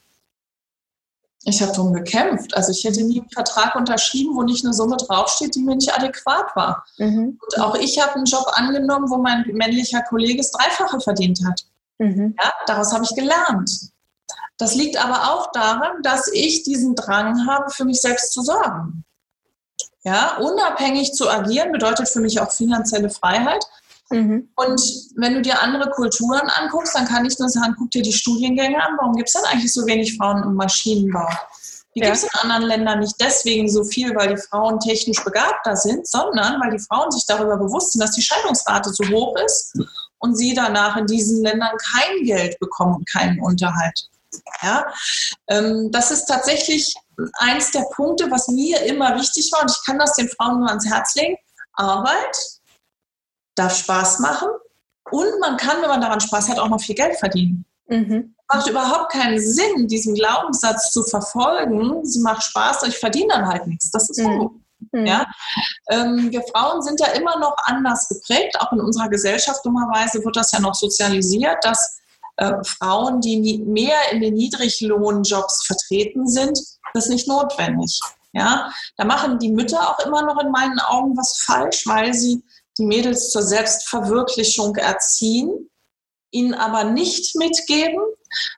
Ich habe darum gekämpft. Also ich hätte nie einen Vertrag unterschrieben, wo nicht eine Summe draufsteht, die mir nicht adäquat war. Mhm. Und auch ich habe einen Job angenommen, wo mein männlicher Kollege das Dreifache verdient hat. Mhm. Ja, daraus habe ich gelernt. Das liegt aber auch daran, dass ich diesen Drang habe, für mich selbst zu sorgen. Ja, unabhängig zu agieren bedeutet für mich auch finanzielle Freiheit. Mhm. Und wenn du dir andere Kulturen anguckst, dann kann ich nur sagen, guck dir die Studiengänge an. Warum gibt es denn eigentlich so wenig Frauen im Maschinenbau? Die ja. gibt es in anderen Ländern nicht deswegen so viel, weil die Frauen technisch begabter sind, sondern weil die Frauen sich darüber bewusst sind, dass die Scheidungsrate so hoch ist und sie danach in diesen Ländern kein Geld bekommen und keinen Unterhalt. Ja, ähm, das ist tatsächlich eins der Punkte, was mir immer wichtig war und ich kann das den Frauen nur ans Herz legen. Arbeit darf Spaß machen und man kann, wenn man daran Spaß hat, auch noch viel Geld verdienen. Mhm. Macht überhaupt keinen Sinn, diesen Glaubenssatz zu verfolgen. Sie macht Spaß, ich verdiene dann halt nichts. Das ist so. Mhm. Ja? Ähm, wir Frauen sind ja immer noch anders geprägt, auch in unserer Gesellschaft. Dummerweise wird das ja noch sozialisiert, dass äh, Frauen, die mehr in den Niedriglohnjobs vertreten sind, das nicht notwendig. Ja, da machen die Mütter auch immer noch in meinen Augen was falsch, weil sie die Mädels zur Selbstverwirklichung erziehen, ihnen aber nicht mitgeben,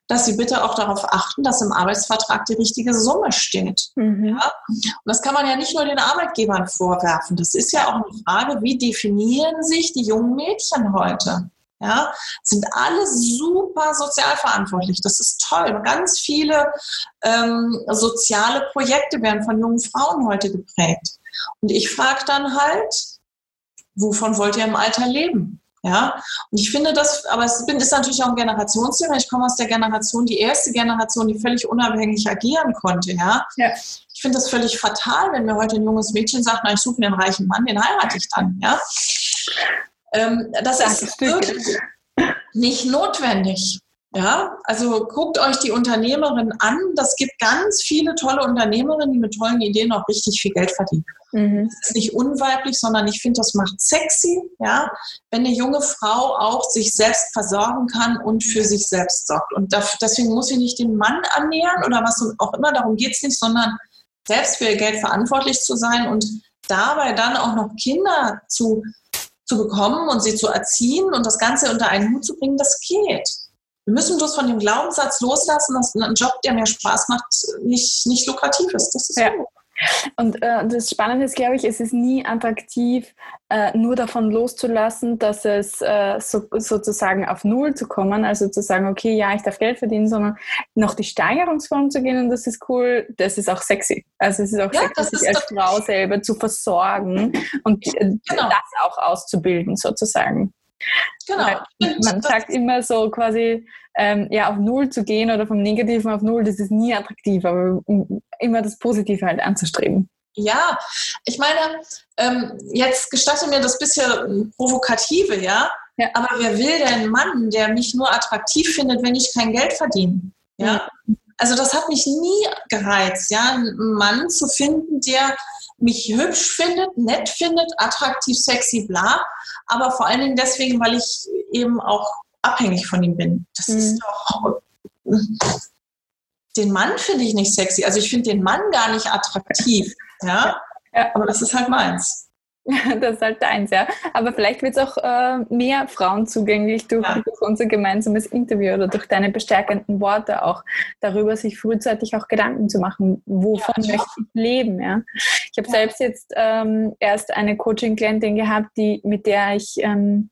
dass sie bitte auch darauf achten, dass im Arbeitsvertrag die richtige Summe steht. Mhm. Ja? Und das kann man ja nicht nur den Arbeitgebern vorwerfen. Das ist ja auch eine Frage, wie definieren sich die jungen Mädchen heute? Ja, sind alle super sozialverantwortlich. Das ist toll. Ganz viele ähm, soziale Projekte werden von jungen Frauen heute geprägt. Und ich frage dann halt, wovon wollt ihr im Alter leben? Ja, und ich finde das, aber es ist natürlich auch ein Generationsthema. Ich komme aus der Generation, die erste Generation, die völlig unabhängig agieren konnte. Ja, ja. ich finde das völlig fatal, wenn mir heute ein junges Mädchen sagt, na, ich suche mir einen reichen Mann, den heirate ich dann. Ja, ähm, das, das ist wirklich nicht notwendig. Ja, also guckt euch die Unternehmerin an. Das gibt ganz viele tolle Unternehmerinnen, die mit tollen Ideen auch richtig viel Geld verdienen. Mhm. Das ist nicht unweiblich, sondern ich finde, das macht sexy, ja, wenn eine junge Frau auch sich selbst versorgen kann und für sich selbst sorgt. Und deswegen muss sie nicht den Mann annähern oder was auch immer, darum geht es nicht, sondern selbst für ihr Geld verantwortlich zu sein und dabei dann auch noch Kinder zu zu bekommen und sie zu erziehen und das Ganze unter einen Hut zu bringen, das geht. Wir müssen bloß von dem Glaubenssatz loslassen, dass ein Job, der mir Spaß macht, nicht, nicht lukrativ ist. Das ist ja. gut. Und äh, das Spannende ist, glaube ich, es ist nie attraktiv, äh, nur davon loszulassen, dass es äh, so, sozusagen auf Null zu kommen, also zu sagen, okay, ja, ich darf Geld verdienen, sondern noch die Steigerungsform zu gehen und das ist cool, das ist auch sexy. Also es ist auch ja, sexy, sich als Frau selber zu versorgen und äh, genau. das auch auszubilden sozusagen. Genau. Man sagt immer so quasi, ähm, ja, auf Null zu gehen oder vom Negativen auf Null, das ist nie attraktiv, aber immer das Positive halt anzustreben. Ja, ich meine, ähm, jetzt gestatte mir das bisschen Provokative, ja? ja? Aber wer will denn einen Mann, der mich nur attraktiv findet, wenn ich kein Geld verdiene? Ja. Mhm. Also das hat mich nie gereizt, ja, einen Mann zu finden, der mich hübsch findet, nett findet, attraktiv, sexy, bla. Aber vor allen Dingen deswegen, weil ich eben auch abhängig von ihm bin. Das mhm. ist doch. Den Mann finde ich nicht sexy. Also ich finde den Mann gar nicht attraktiv. Ja? ja. Aber das ist halt meins. Das ist halt deins, ja. Aber vielleicht wird es auch äh, mehr Frauen zugänglich durch, ja. durch, unser gemeinsames Interview oder durch deine bestärkenden Worte auch, darüber sich frühzeitig auch Gedanken zu machen, wovon ja, möchte ich leben. Ja. Ich habe ja. selbst jetzt ähm, erst eine Coaching-Klientin gehabt, die, mit der ich ähm,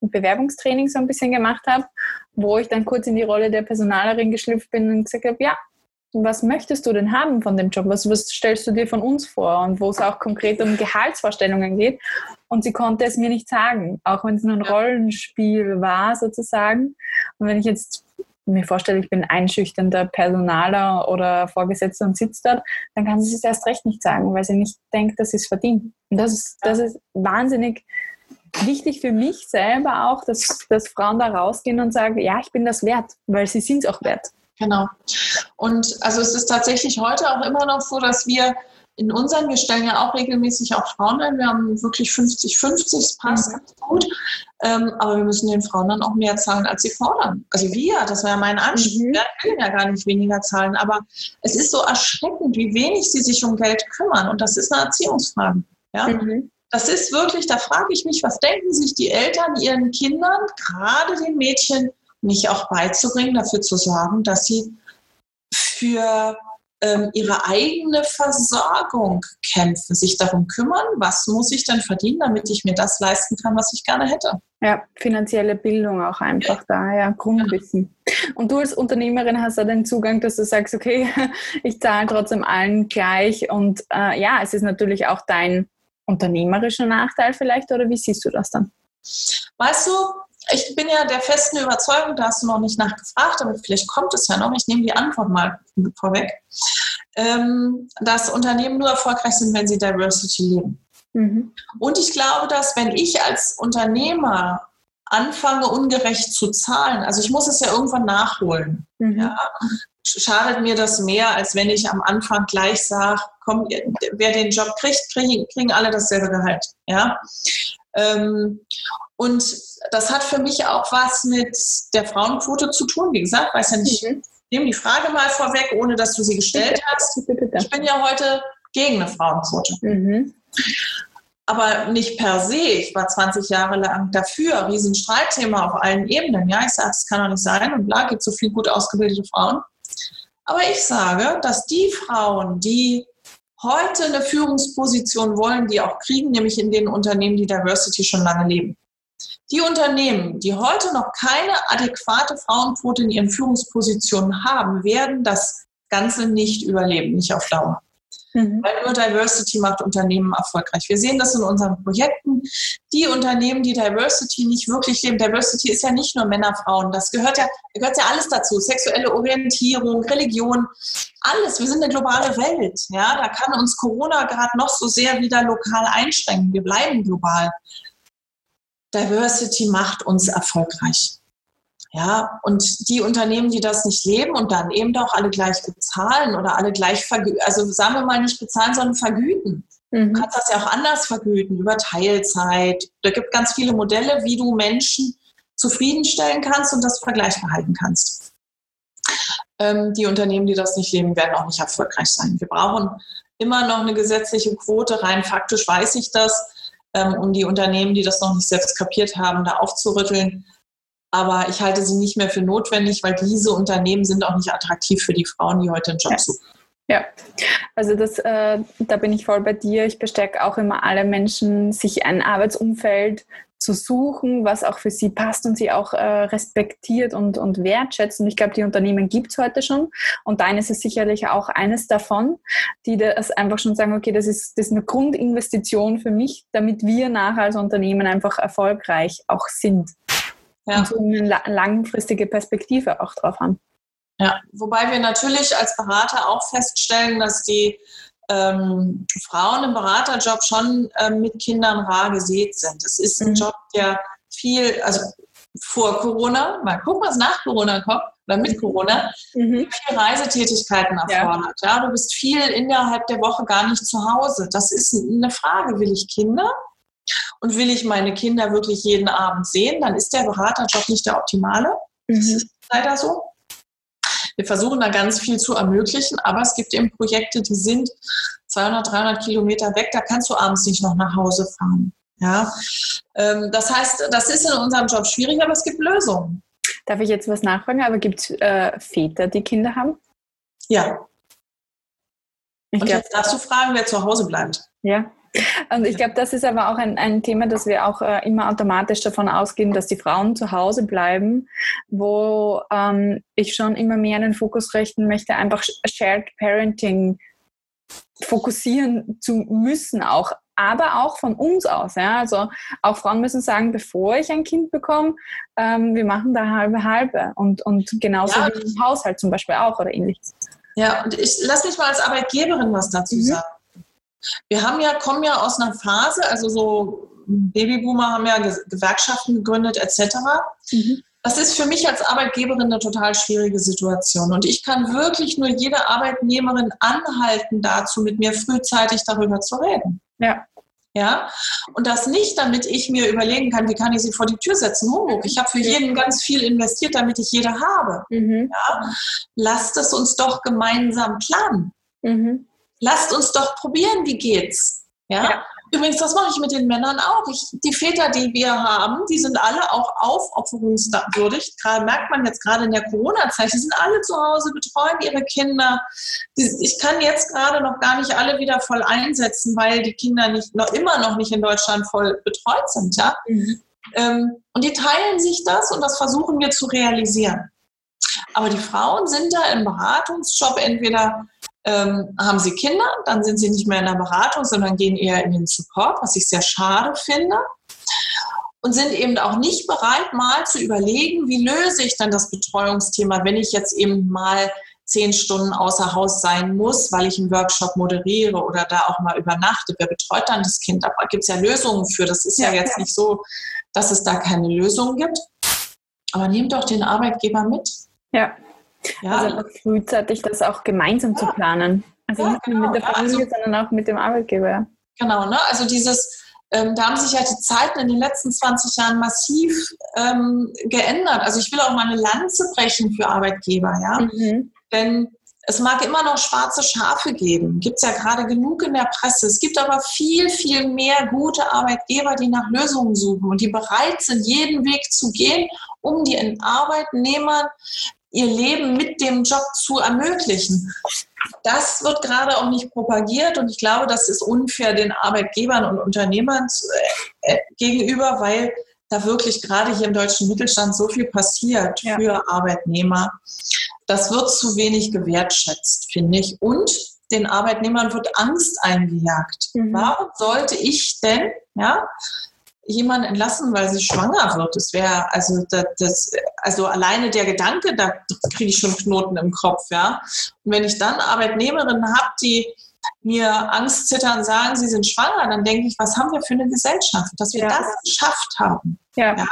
Bewerbungstraining so ein bisschen gemacht habe, wo ich dann kurz in die Rolle der Personalerin geschlüpft bin und gesagt habe, ja, was möchtest du denn haben von dem Job? Was, was stellst du dir von uns vor? Und wo es auch konkret um Gehaltsvorstellungen geht. Und sie konnte es mir nicht sagen, auch wenn es nur ein Rollenspiel war sozusagen. Und wenn ich jetzt mir vorstelle, ich bin einschüchternder Personaler oder Vorgesetzter und sitzt dort, dann kann sie es erst recht nicht sagen, weil sie nicht denkt, dass sie es verdient. Und das ist, das ist wahnsinnig wichtig für mich selber auch, dass, dass Frauen da rausgehen und sagen, ja, ich bin das wert, weil sie sind es auch wert. Genau. Und also es ist tatsächlich heute auch immer noch so, dass wir in unseren, wir stellen ja auch regelmäßig auch Frauen ein, wir haben wirklich 50-50, es passt mhm. ganz gut, ähm, aber wir müssen den Frauen dann auch mehr zahlen, als sie fordern. Also wir, das war ja mein Anspruch, mhm. wir können ja gar nicht weniger zahlen, aber es ist so erschreckend, wie wenig sie sich um Geld kümmern und das ist eine Erziehungsfrage. Ja? Mhm. Das ist wirklich, da frage ich mich, was denken sich die Eltern ihren Kindern, gerade den Mädchen, nicht auch beizubringen, dafür zu sorgen, dass sie für ähm, ihre eigene Versorgung kämpfen, sich darum kümmern, was muss ich denn verdienen, damit ich mir das leisten kann, was ich gerne hätte. Ja, finanzielle Bildung auch einfach ja. da, ja, Grundwissen. Und du als Unternehmerin hast da den Zugang, dass du sagst, okay, ich zahle trotzdem allen gleich und äh, ja, es ist natürlich auch dein unternehmerischer Nachteil vielleicht oder wie siehst du das dann? Weißt du, ich bin ja der festen Überzeugung, da hast du noch nicht nachgefragt, aber vielleicht kommt es ja noch. Ich nehme die Antwort mal vorweg. Ähm, dass Unternehmen nur erfolgreich sind, wenn sie Diversity leben. Mhm. Und ich glaube, dass wenn ich als Unternehmer anfange, ungerecht zu zahlen, also ich muss es ja irgendwann nachholen, mhm. ja, schadet mir das mehr, als wenn ich am Anfang gleich sage, komm, wer den Job kriegt, kriegen, kriegen alle dasselbe Gehalt. Ja. Ähm, und das hat für mich auch was mit der Frauenquote zu tun. Wie gesagt, weiß ja nicht, mhm. nehme die Frage mal vorweg, ohne dass du sie gestellt hast. Ich bin ja heute gegen eine Frauenquote. Mhm. Aber nicht per se. Ich war 20 Jahre lang dafür. Riesenstreitthema auf allen Ebenen. Ja, ich sage, es kann doch nicht sein. Und klar, gibt so viel gut ausgebildete Frauen. Aber ich sage, dass die Frauen, die heute eine Führungsposition wollen, die auch kriegen, nämlich in den Unternehmen, die Diversity schon lange leben. Die Unternehmen, die heute noch keine adäquate Frauenquote in ihren Führungspositionen haben, werden das Ganze nicht überleben, nicht auf Dauer. Mhm. Weil nur Diversity macht Unternehmen erfolgreich. Wir sehen das in unseren Projekten. Die Unternehmen, die Diversity nicht wirklich leben, Diversity ist ja nicht nur Männer, Frauen, das gehört ja, gehört ja alles dazu. Sexuelle Orientierung, Religion, alles. Wir sind eine globale Welt. Ja, da kann uns Corona gerade noch so sehr wieder lokal einschränken. Wir bleiben global. Diversity macht uns erfolgreich. Ja, und die Unternehmen, die das nicht leben und dann eben auch alle gleich bezahlen oder alle gleich vergüten, also sagen wir mal nicht bezahlen, sondern vergüten. Mhm. Du kannst das ja auch anders vergüten, über Teilzeit. Da gibt ganz viele Modelle, wie du Menschen zufriedenstellen kannst und das vergleichbar halten kannst. Ähm, die Unternehmen, die das nicht leben, werden auch nicht erfolgreich sein. Wir brauchen immer noch eine gesetzliche Quote, rein faktisch weiß ich das, ähm, um die Unternehmen, die das noch nicht selbst kapiert haben, da aufzurütteln aber ich halte sie nicht mehr für notwendig, weil diese Unternehmen sind auch nicht attraktiv für die Frauen, die heute einen Job suchen. Ja, also das, äh, da bin ich voll bei dir. Ich bestärke auch immer alle Menschen, sich ein Arbeitsumfeld zu suchen, was auch für sie passt und sie auch äh, respektiert und, und wertschätzt. Und ich glaube, die Unternehmen gibt es heute schon. Und deines ist sicherlich auch eines davon, die das einfach schon sagen, okay, das ist, das ist eine Grundinvestition für mich, damit wir nachher als Unternehmen einfach erfolgreich auch sind ja. und so eine langfristige Perspektive auch drauf haben. Ja, wobei wir natürlich als Berater auch feststellen, dass die ähm, Frauen im Beraterjob schon ähm, mit Kindern rar gesät sind. Es ist ein mhm. Job, der viel, also vor Corona, mal gucken, was nach Corona kommt, oder mit Corona, mhm. viel Reisetätigkeiten erfordert. Ja. ja. du bist viel innerhalb der Woche gar nicht zu Hause. Das ist eine Frage, will ich Kinder? Und will ich meine Kinder wirklich jeden Abend sehen, dann ist der Beraterjob nicht der optimale. Mhm. Das ist leider so. Wir versuchen da ganz viel zu ermöglichen, aber es gibt eben Projekte, die sind 200, 300 Kilometer weg, da kannst du abends nicht noch nach Hause fahren. Ja, ähm, das heißt, das ist in unserem Job schwierig, aber es gibt Lösungen. Darf ich jetzt was nachfragen? Aber gibt es äh, Väter, die Kinder haben? Ja. Ich Und jetzt darfst du fragen, wer zu Hause bleibt. Ja. Und ich glaube, das ist aber auch ein, ein Thema, dass wir auch äh, immer automatisch davon ausgehen, dass die Frauen zu Hause bleiben, wo ähm, ich schon immer mehr den Fokus richten möchte, einfach Shared Parenting fokussieren zu müssen auch, aber auch von uns aus. Ja? Also auch Frauen müssen sagen, bevor ich ein Kind bekomme, ähm, wir machen da halbe halbe und, und genauso ja. wie im Haushalt zum Beispiel auch oder ähnliches. Ja, und ich lass mich mal als Arbeitgeberin was dazu mhm. sagen. Wir haben ja, kommen ja aus einer Phase, also so Babyboomer haben ja Gewerkschaften gegründet etc. Mhm. Das ist für mich als Arbeitgeberin eine total schwierige Situation. Und ich kann wirklich nur jede Arbeitnehmerin anhalten dazu, mit mir frühzeitig darüber zu reden. Ja. Ja, und das nicht, damit ich mir überlegen kann, wie kann ich sie vor die Tür setzen. Humbug. Ich habe für jeden ganz viel investiert, damit ich jede habe. Mhm. Ja? Lasst es uns doch gemeinsam planen. Mhm lasst uns doch probieren, wie geht's. Ja? ja. Übrigens, das mache ich mit den Männern auch. Ich, die Väter, die wir haben, die sind alle auch aufopferungswürdig. Gerade merkt man jetzt gerade in der Corona-Zeit, die sind alle zu Hause, betreuen ihre Kinder. Ich kann jetzt gerade noch gar nicht alle wieder voll einsetzen, weil die Kinder nicht, noch immer noch nicht in Deutschland voll betreut sind. Ja? Mhm. Ähm, und die teilen sich das und das versuchen wir zu realisieren. Aber die Frauen sind da im Beratungsjob entweder ähm, haben sie Kinder, dann sind sie nicht mehr in der Beratung, sondern gehen eher in den Support, was ich sehr schade finde. Und sind eben auch nicht bereit, mal zu überlegen, wie löse ich dann das Betreuungsthema, wenn ich jetzt eben mal zehn Stunden außer Haus sein muss, weil ich einen Workshop moderiere oder da auch mal übernachte. Wer betreut dann das Kind? Da gibt es ja Lösungen für. Das ist ja, ja jetzt ja. nicht so, dass es da keine Lösung gibt. Aber nehmt doch den Arbeitgeber mit. Ja. Ja. Also frühzeitig das auch gemeinsam zu planen. Also ja, nicht genau. nur mit der Familie, also, sondern auch mit dem Arbeitgeber. Genau, ne? Also dieses, ähm, da haben sich ja die Zeiten in den letzten 20 Jahren massiv ähm, geändert. Also ich will auch mal eine Lanze brechen für Arbeitgeber, ja. Mhm. Denn es mag immer noch schwarze Schafe geben, gibt es ja gerade genug in der Presse. Es gibt aber viel, viel mehr gute Arbeitgeber, die nach Lösungen suchen und die bereit sind, jeden Weg zu gehen, um den Arbeitnehmern ihr Leben mit dem Job zu ermöglichen. Das wird gerade auch nicht propagiert und ich glaube, das ist unfair den Arbeitgebern und Unternehmern äh, gegenüber, weil da wirklich gerade hier im deutschen Mittelstand so viel passiert ja. für Arbeitnehmer. Das wird zu wenig gewertschätzt, finde ich. Und den Arbeitnehmern wird Angst eingejagt. Mhm. Warum sollte ich denn, ja, jemanden entlassen, weil sie schwanger wird. Das wäre, also, das, das, also alleine der Gedanke, da kriege ich schon Knoten im Kopf, ja. Und wenn ich dann Arbeitnehmerinnen habe, die mir Angst zittern sagen, sie sind schwanger, dann denke ich, was haben wir für eine Gesellschaft, dass wir ja. das geschafft haben. Ja. ja.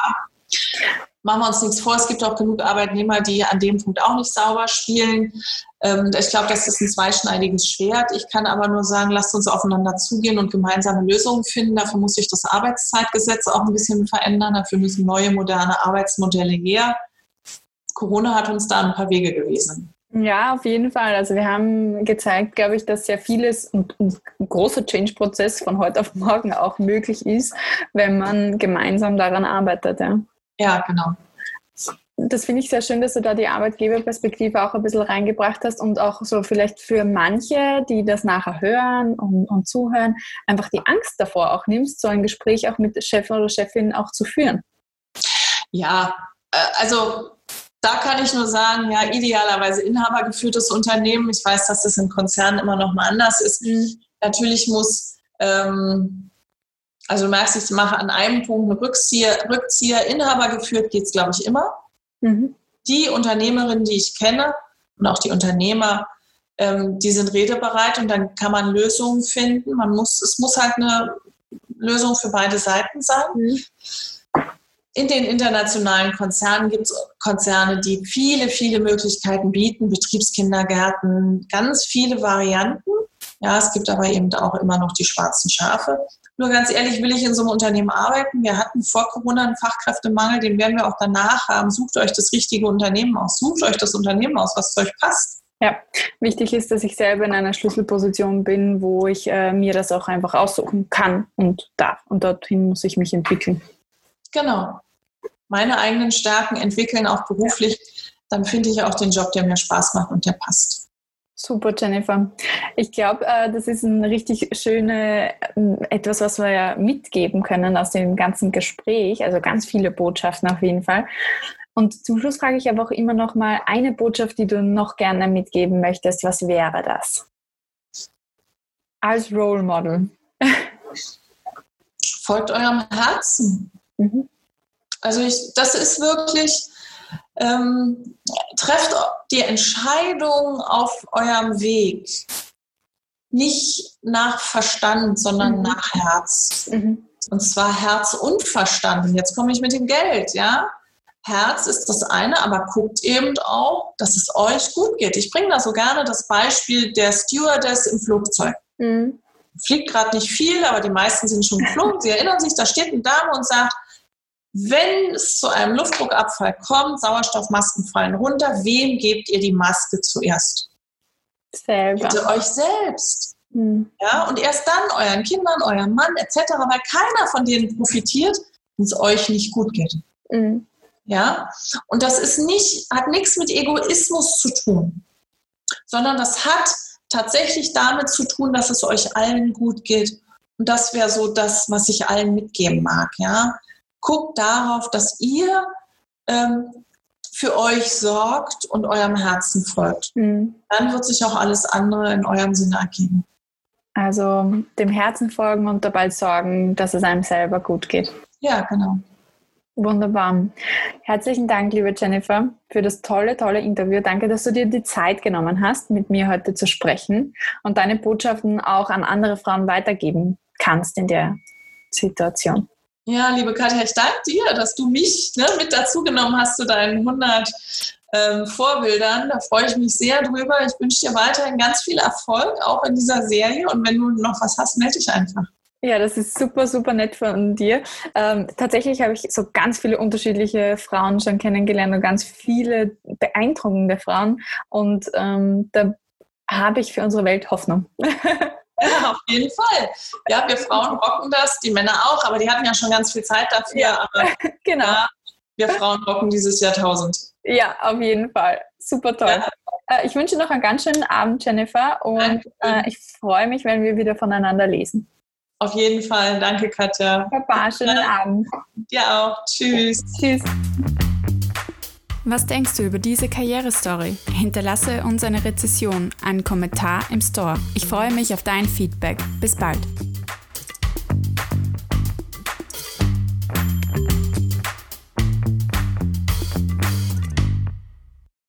Machen wir uns nichts vor, es gibt auch genug Arbeitnehmer, die an dem Punkt auch nicht sauber spielen. Ähm, ich glaube, das ist ein zweischneidiges Schwert. Ich kann aber nur sagen, lasst uns aufeinander zugehen und gemeinsame Lösungen finden. Dafür muss sich das Arbeitszeitgesetz auch ein bisschen verändern. Dafür müssen neue, moderne Arbeitsmodelle her. Corona hat uns da ein paar Wege gewiesen. Ja, auf jeden Fall. Also wir haben gezeigt, glaube ich, dass sehr vieles und ein großer Change-Prozess von heute auf morgen auch möglich ist, wenn man gemeinsam daran arbeitet. Ja, ja genau. Das finde ich sehr schön, dass du da die Arbeitgeberperspektive auch ein bisschen reingebracht hast und auch so vielleicht für manche, die das nachher hören und, und zuhören, einfach die Angst davor auch nimmst, so ein Gespräch auch mit Chef oder Chefin auch zu führen. Ja, äh, also da kann ich nur sagen, ja, idealerweise inhabergeführtes Unternehmen. Ich weiß, dass das in Konzernen immer noch mal anders ist. Mhm. Natürlich muss, ähm, also du merkst, ich mache an einem Punkt einen Rückzieher, Rückzieher Inhaber geführt geht es, glaube ich, immer. Mhm. Die Unternehmerinnen, die ich kenne und auch die Unternehmer, ähm, die sind redebereit und dann kann man Lösungen finden. Man muss, es muss halt eine Lösung für beide Seiten sein. Mhm. In den internationalen Konzernen gibt es Konzerne, die viele, viele Möglichkeiten bieten, Betriebskindergärten, ganz viele Varianten. Ja, es gibt aber eben auch immer noch die schwarzen Schafe. Nur ganz ehrlich, will ich in so einem Unternehmen arbeiten? Wir hatten vor Corona einen Fachkräftemangel, den werden wir auch danach haben. Sucht euch das richtige Unternehmen aus. Sucht euch das Unternehmen aus, was zu euch passt. Ja, wichtig ist, dass ich selber in einer Schlüsselposition bin, wo ich äh, mir das auch einfach aussuchen kann und darf. Und dorthin muss ich mich entwickeln. Genau. Meine eigenen Stärken entwickeln, auch beruflich, dann finde ich auch den Job, der mir Spaß macht und der passt. Super, Jennifer. Ich glaube, äh, das ist ein richtig schönes, ähm, etwas, was wir ja mitgeben können aus dem ganzen Gespräch. Also ganz viele Botschaften auf jeden Fall. Und zum Schluss frage ich aber auch immer noch mal eine Botschaft, die du noch gerne mitgeben möchtest. Was wäre das? Als Role Model. Folgt eurem Herzen. Mhm. Also ich, das ist wirklich, ähm, trefft die Entscheidung auf eurem Weg. Nicht nach Verstand, sondern mhm. nach Herz. Mhm. Und zwar Herz und Verstand. jetzt komme ich mit dem Geld, ja. Herz ist das eine, aber guckt eben auch, dass es euch gut geht. Ich bringe da so gerne das Beispiel der Stewardess im Flugzeug. Mhm. Fliegt gerade nicht viel, aber die meisten sind schon geflogen. Sie erinnern sich, da steht eine Dame und sagt, wenn es zu einem Luftdruckabfall kommt, Sauerstoffmasken fallen runter, wem gebt ihr die Maske zuerst? Selber. Bitte euch selbst. Hm. Ja, und erst dann euren Kindern, eurem Mann etc., weil keiner von denen profitiert, wenn es euch nicht gut geht. Hm. Ja, und das ist nicht, hat nichts mit Egoismus zu tun, sondern das hat tatsächlich damit zu tun, dass es euch allen gut geht. Und das wäre so das, was ich allen mitgeben mag. Ja, guckt darauf, dass ihr ähm, für euch sorgt und eurem Herzen folgt. Mhm. Dann wird sich auch alles andere in eurem Sinne ergeben. Also dem Herzen folgen und dabei sorgen, dass es einem selber gut geht. Ja, genau. Wunderbar. Herzlichen Dank, liebe Jennifer, für das tolle, tolle Interview. Danke, dass du dir die Zeit genommen hast, mit mir heute zu sprechen und deine Botschaften auch an andere Frauen weitergeben kannst in der Situation. Ja, liebe Katja, ich danke dir, dass du mich ne, mit dazu genommen hast zu deinen 100 ähm, Vorbildern. Da freue ich mich sehr drüber. Ich wünsche dir weiterhin ganz viel Erfolg, auch in dieser Serie. Und wenn du noch was hast, melde dich einfach. Ja, das ist super, super nett von dir. Ähm, tatsächlich habe ich so ganz viele unterschiedliche Frauen schon kennengelernt und ganz viele beeindruckende Frauen. Und ähm, da habe ich für unsere Welt Hoffnung. Ja, auf jeden Fall. Ja, wir Frauen rocken das, die Männer auch, aber die hatten ja schon ganz viel Zeit dafür. Ja, genau. Ja, wir Frauen rocken dieses Jahrtausend. Ja, auf jeden Fall. Super toll. Ja. Äh, ich wünsche noch einen ganz schönen Abend, Jennifer, und äh, ich freue mich, wenn wir wieder voneinander lesen. Auf jeden Fall. Danke, Katja. Baba, schönen. Abend. Dir auch. Tschüss. Tschüss. Was denkst du über diese Karrierestory? Hinterlasse uns eine Rezession, einen Kommentar im Store. Ich freue mich auf dein Feedback. Bis bald.